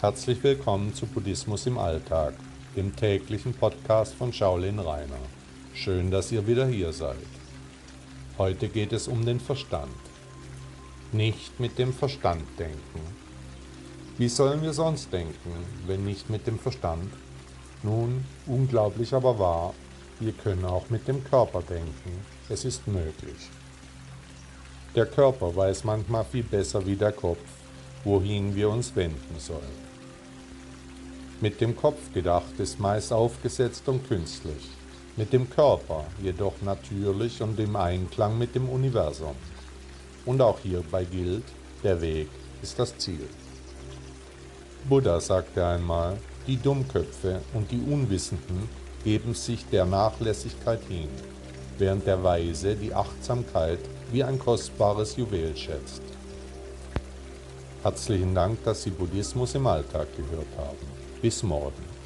Herzlich willkommen zu Buddhismus im Alltag, dem täglichen Podcast von Shaolin Rainer. Schön, dass ihr wieder hier seid. Heute geht es um den Verstand. Nicht mit dem Verstand denken. Wie sollen wir sonst denken, wenn nicht mit dem Verstand? Nun, unglaublich aber wahr, wir können auch mit dem Körper denken. Es ist möglich. Der Körper weiß manchmal viel besser wie der Kopf, wohin wir uns wenden sollen. Mit dem Kopf gedacht ist meist aufgesetzt und künstlich, mit dem Körper jedoch natürlich und im Einklang mit dem Universum. Und auch hierbei gilt, der Weg ist das Ziel. Buddha sagte einmal, die Dummköpfe und die Unwissenden geben sich der Nachlässigkeit hin, während der Weise die Achtsamkeit wie ein kostbares Juwel schätzt. Herzlichen Dank, dass Sie Buddhismus im Alltag gehört haben. Bis morgen.